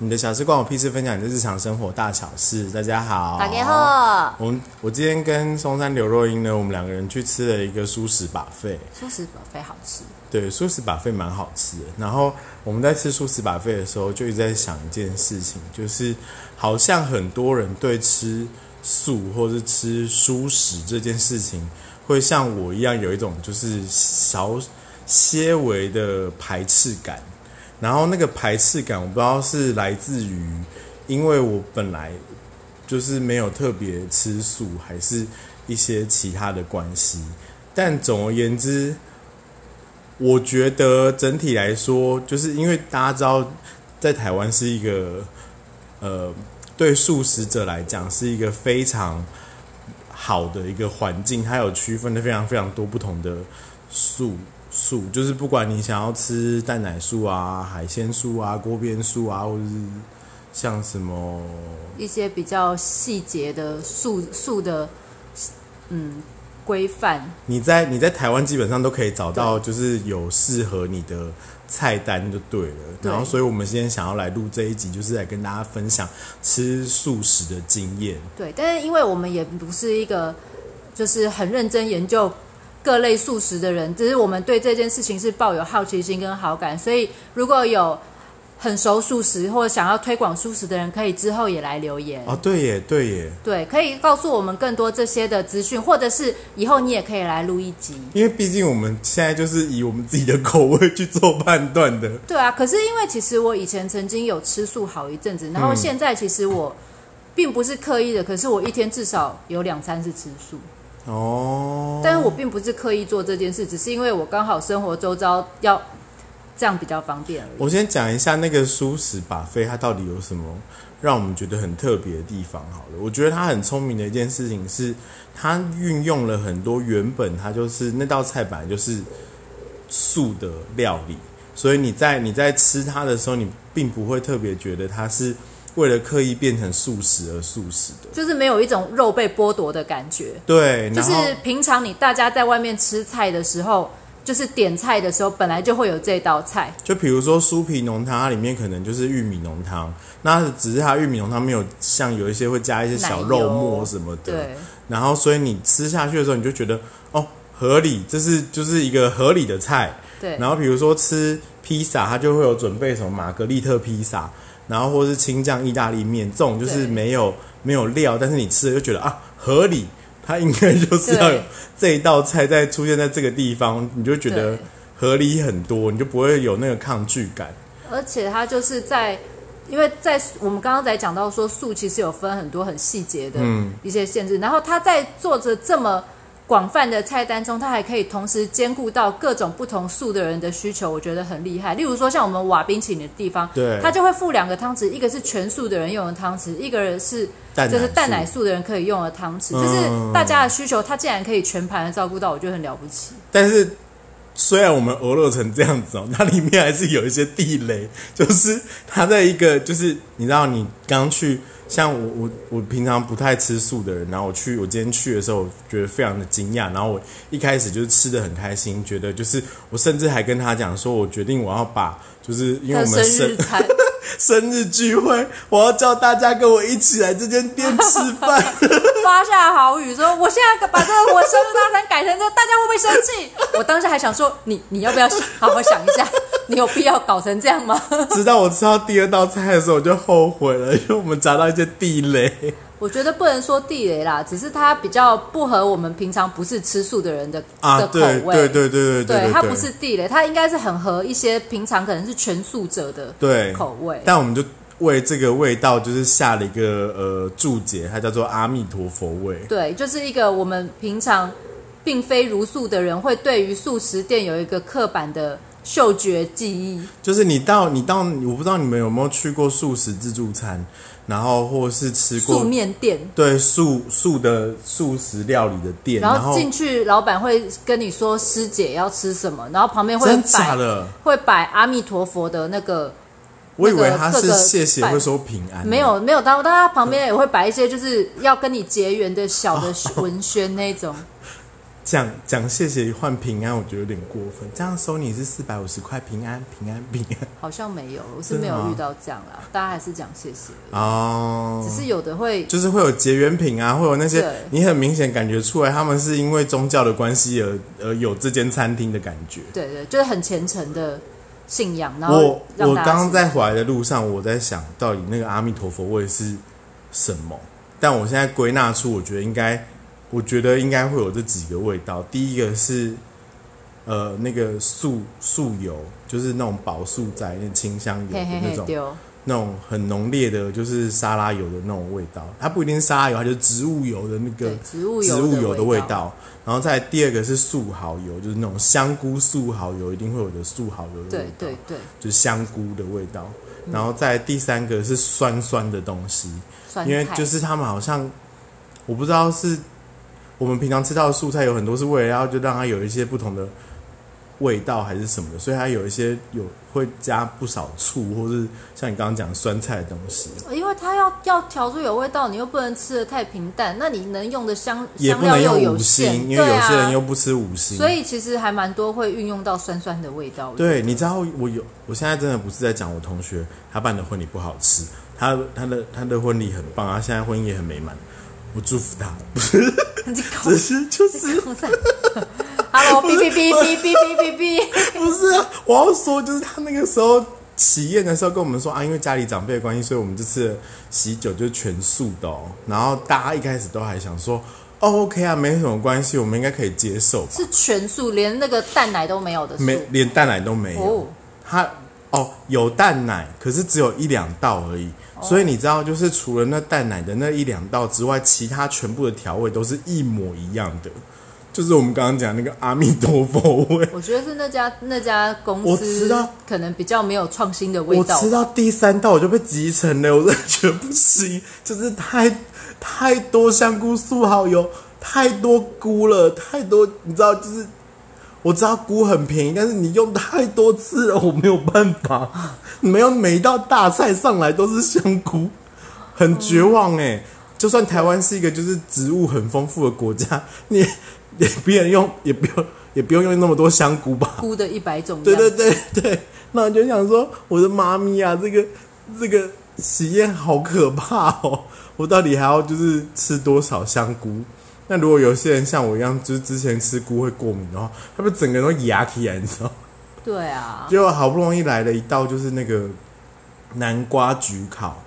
你的小事关我屁事，分享你的日常生活大小事。大家好，大家好。我们我今天跟松山刘若英呢，我们两个人去吃了一个素食把费。素食把费好吃。对，素食把费蛮好吃的。然后我们在吃素食把费的时候，就一直在想一件事情，就是好像很多人对吃素或是吃素食这件事情，会像我一样有一种就是小些微的排斥感。然后那个排斥感，我不知道是来自于，因为我本来就是没有特别吃素，还是一些其他的关系。但总而言之，我觉得整体来说，就是因为大家知道，在台湾是一个，呃，对素食者来讲是一个非常好的一个环境，它有区分的非常非常多不同的素。素就是不管你想要吃蛋奶素啊、海鲜素啊、锅边素啊，或者是像什么一些比较细节的素素的嗯规范，你在你在台湾基本上都可以找到，就是有适合你的菜单就对了。然后，所以我们今天想要来录这一集，就是来跟大家分享吃素食的经验。对，但是因为我们也不是一个就是很认真研究。各类素食的人，只是我们对这件事情是抱有好奇心跟好感，所以如果有很熟素食或者想要推广素食的人，可以之后也来留言哦。对耶，对耶，对，可以告诉我们更多这些的资讯，或者是以后你也可以来录一集。因为毕竟我们现在就是以我们自己的口味去做判断的。对啊，可是因为其实我以前曾经有吃素好一阵子，然后现在其实我并不是刻意的，可是我一天至少有两餐是吃素。哦，但是我并不是刻意做这件事，只是因为我刚好生活周遭要这样比较方便。我先讲一下那个舒适把费，它到底有什么让我们觉得很特别的地方？好了，我觉得它很聪明的一件事情是，它运用了很多原本它就是那道菜本来就是素的料理，所以你在你在吃它的时候，你并不会特别觉得它是。为了刻意变成素食而素食的，就是没有一种肉被剥夺的感觉。对，就是平常你大家在外面吃菜的时候，就是点菜的时候，本来就会有这道菜。就比如说酥皮浓汤，它里面可能就是玉米浓汤，那只是它玉米浓汤没有像有一些会加一些小肉末什么的。对。然后，所以你吃下去的时候，你就觉得哦，合理，这是就是一个合理的菜。对。然后，比如说吃披萨，它就会有准备什么玛格丽特披萨。然后或是青酱意大利面，这种就是没有没有料，但是你吃了就觉得啊合理，它应该就是要有这一道菜在出现在这个地方，你就觉得合理很多，你就不会有那个抗拒感。而且它就是在，因为在我们刚刚才讲到说素其实有分很多很细节的一些限制，然后他在做着这么。广泛的菜单中，它还可以同时兼顾到各种不同素的人的需求，我觉得很厉害。例如说，像我们瓦冰淇淋的地方，对，它就会附两个汤匙，一个是全素的人用的汤匙，一个人是就是蛋奶素的人可以用的汤匙，就是大家的需求，它竟然可以全盘的照顾到，我觉得很了不起。但是，虽然我们俄勒成这样子哦，它里面还是有一些地雷，就是它在一个就是你知道，你刚去。像我我我平常不太吃素的人，然后我去我今天去的时候，觉得非常的惊讶。然后我一开始就是吃的很开心，觉得就是我甚至还跟他讲说，我决定我要把就是因为我们生 生日聚会，我要叫大家跟我一起来这间店吃饭，发下好语说，我现在把这个我生日大餐改成这，大家会不会生气？我当时还想说，你你要不要好好想一下？你有必要搞成这样吗？直到我吃到第二道菜的时候，我就后悔了，因为我们砸到一些地雷。我觉得不能说地雷啦，只是它比较不合我们平常不是吃素的人的的口味。对对对对对对，它不是地雷，它应该是很合一些平常可能是全素者的对口味。但我们就为这个味道就是下了一个呃注解，它叫做阿弥陀佛味。对，就是一个我们平常并非如素的人会对于素食店有一个刻板的。嗅觉记忆就是你到你到我不知道你们有没有去过素食自助餐，然后或是吃过素面店，对素素的素食料理的店，然后进去老板会跟你说师姐要吃什么，然后旁边会摆会摆阿弥陀佛的那个，我以为他是谢谢会说平安，没有没有，他他旁边也会摆一些就是要跟你结缘的小的文宣那种。讲讲谢谢换平安，我觉得有点过分。这样收你是四百五十块平安平安平安 好像没有，我是没有遇到这样啦。大家还是讲谢谢，哦，只是有的会就是会有结缘品啊，会有那些你很明显感觉出来，他们是因为宗教的关系而而有这间餐厅的感觉。对对，就是很虔诚的信仰，然我后我我刚刚在回来的路上，我在想到底那个阿弥陀佛味是什么？但我现在归纳出，我觉得应该，我觉得应该会有这几个味道。第一个是呃那个素素油，就是那种薄素斋那清香油的那种。那种很浓烈的，就是沙拉油的那种味道。它不一定是沙拉油，它就是植物油的那个植物油植物油的味道，然后再第二个是素蚝油，就是那种香菇素蚝油，一定会有的素蚝油的味道，对对，就是香菇的味道。然后再第三个是酸酸的东西，因为就是他们好像我不知道是我们平常吃到的素菜有很多是为了要就让它有一些不同的味道还是什么的，所以它有一些有会加不少醋，或是像你刚刚讲酸菜的东西，因为它要要调出有味道，你又不能吃的太平淡，那你能用的香也不能用五有限，星，因为有些人啊，又不吃五星。所以其实还蛮多会运用到酸酸的味道。对，你知道我有，我现在真的不是在讲我同学他办的婚礼不好吃，他他的他的婚礼很棒啊，现在婚姻也很美满，我祝福他，不是，只是就是 ，Hello，哔哔哔哔哔哔哔哔，不是啊，我要说就是他那个时候喜宴的时候跟我们说啊，因为家里长辈的关系，所以我们这次喜酒就是全素的哦。然后大家一开始都还想说，哦，OK 啊，没什么关系，我们应该可以接受吧，是全素，连那个蛋奶都没有的素。没连蛋奶都没有。哦，它哦有蛋奶，可是只有一两道而已。所以你知道，就是除了那蛋奶的那一两道之外，其他全部的调味都是一模一样的，就是我们刚刚讲那个阿弥陀佛味。我觉得是那家那家公司道可能比较没有创新的味道我。吃到第三道我就被集成了，我真的觉得不行，就是太太多香菇素蚝油，太多菇了，太多，你知道，就是我知道菇很便宜，但是你用太多次了，我没有办法。你们要每一道大菜上来都是香菇，很绝望哎、就算台湾是一个就是植物很丰富的国家，你也 也不用用，也不用也不用用那么多香菇吧？菇的一百种对对，对对，那我就想说，我的妈咪啊，这个这个喜宴好可怕哦！我到底还要就是吃多少香菇？那如果有些人像我一样，就是之前吃菇会过敏的话，他们整个人都牙起来，你知道吗？对啊，结果好不容易来了一道，就是那个南瓜焗烤，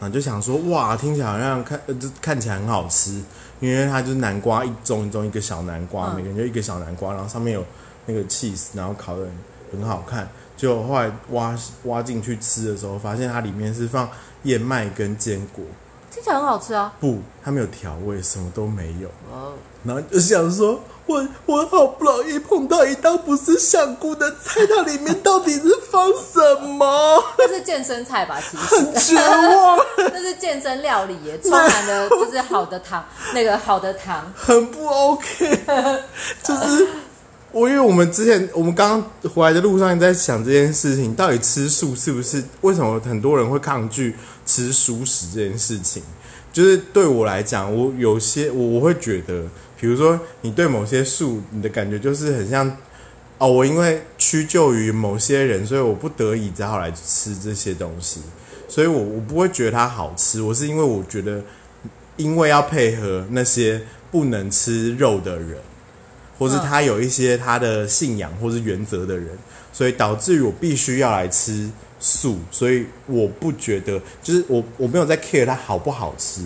然后就想说，哇，听起来好像看，呃，就看起来很好吃，因为它就是南瓜一盅一盅一个小南瓜，嗯每个人就一个小南瓜，然后上面有那个 cheese，然后烤的很好看。结果后来挖挖进去吃的时候，发现它里面是放燕麦跟坚果，听起来很好吃啊。不，它没有调味，什么都没有。哦，然后就想说，我我好不容易碰到一道不是香菇的菜，它里面到底是放什么？那是健身菜吧？其实 很绝望，那是健身料理耶，充满了就是好的糖，那个好的糖。很不 OK。就是我，因为我们之前我们刚刚回来的路上在想这件事情，到底吃素是不是？为什么很多人会抗拒吃熟食这件事情？就是对我来讲，我有些我我会觉得，比如说你对某些素，你的感觉就是很像哦，我因为屈就于某些人，所以我不得已只好来吃这些东西，所以我我不会觉得它好吃，我是因为我觉得，因为要配合那些不能吃肉的人，或是嗯。他有一些他的信仰或是原则的人，所以导致于我必须要来吃素，所以我不觉得，就是我我没有在 care 它好不好吃，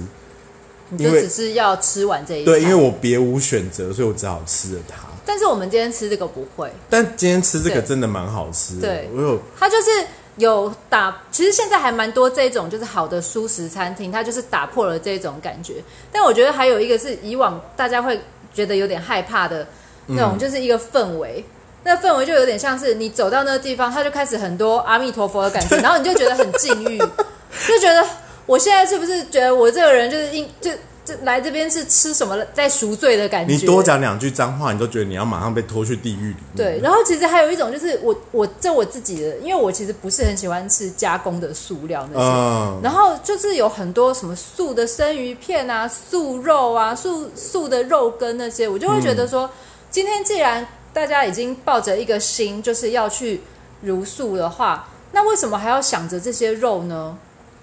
你就因为只是要吃完这一对，因为我别无选择，所以我只好吃了它。但是我们今天吃这个不会，但今天吃这个对。真的蛮好吃的，对。我有它就是有打，其实现在还蛮多这种就是好的素食餐厅，它就是打破了这种感觉。但我觉得还有一个是以往大家会觉得有点害怕的那种，嗯就是一个氛围。那氛围就有点像是你走到那个地方，他就开始很多阿弥陀佛的感觉，然后你就觉得很禁欲，就觉得我现在是不是觉得我这个人就是应就就来这边是吃什么在赎罪的感觉？你多讲两句脏话，你都觉得你要马上被拖去地狱。对，然后其实还有一种就是我我这我自己的，因为我其实不是很喜欢吃加工的塑料那些，嗯，然后就是有很多什么素的生鱼片啊、素肉啊、素素的肉羹那些，我就会觉得说，今天既然大家已经抱着一个心，就是要去茹素的话，那为什么还要想着这些肉呢？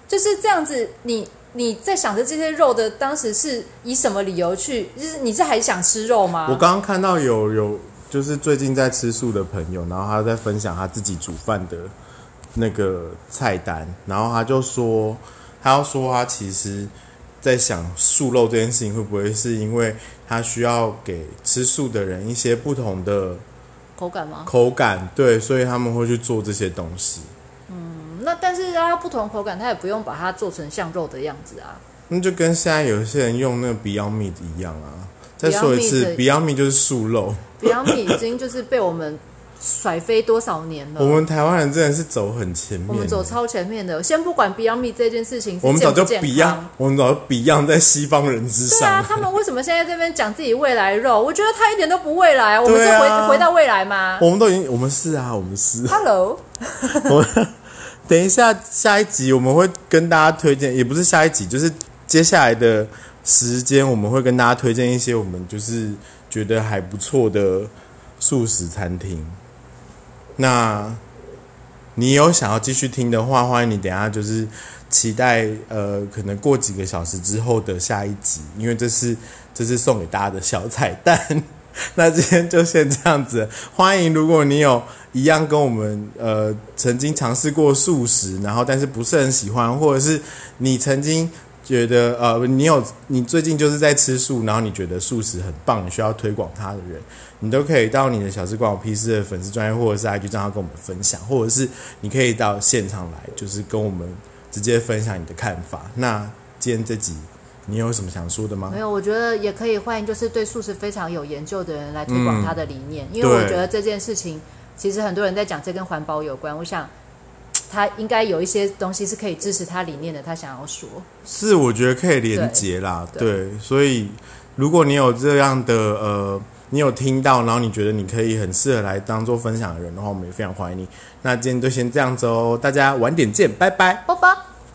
就是这样子，你你在想着这些肉的当时是以什么理由去？就是你是还想吃肉吗？我刚刚看到有有，就是最近在吃素的朋友，然后他在分享他自己煮饭的那个菜单，然后他就说，他要说他其实在想素肉这件事情会不会是因为他需要给吃素的人一些不同的口感吗？口感，对，所以他们会去做这些东西。嗯那但是它不同口感，它也不用把它做成像肉的样子啊。那就跟现在有些人用那个 Beyond Meat 一样啊。再说一次 Beyond，Beyond Meat 就是素肉。Beyond Meat 已经就是被我们甩飞多少年了？我们台湾人真的是走很前面，我们走超前面的。先不管 Beyond Meat 这件事情是我们早就 Beyond，我们早就 Beyond 在西方人之上对啊，他们为什么现在这边讲自己未来肉？我觉得他一点都不未来啊！我们是回、啊回到未来吗我们都已经，我们是啊，我们是。？Hello，等一下下一集我们会跟大家推荐，也不是下一集，就是接下来的时间我们会跟大家推荐一些我们就是觉得还不错的素食餐厅。那你有想要继续听的话，欢迎你等下就是期待呃，可能过几个小时之后的下一集，因为这是这是送给大家的小彩蛋。那今天就先这样子，欢迎如果你有一样跟我们呃曾经尝试过素食，然后但是不是很喜欢，或者是你曾经觉得呃你有你最近就是在吃素，然后你觉得素食很棒，你需要推广它的人，你都可以到你的小吃馆我 P 四的粉丝专业或者是 IG 账号跟我们分享，或者是你可以到现场来，就是跟我们直接分享你的看法。那今天这集你有什么想说的吗没？有，我觉得也可以欢迎，就是对素食非常有研究的人来推广他的理念，因为我觉得这件事情其实很多人在讲这跟环保有关，我想他应该有一些东西是可以支持他理念的，他想要说。是，我觉得可以连接啦，对对，所以如果你有这样的呃，你有听到，然后你觉得你可以很适合来当做分享的人的话，我们也非常欢迎你。那今天就先这样子哦，大家晚点见，拜拜。啵啵。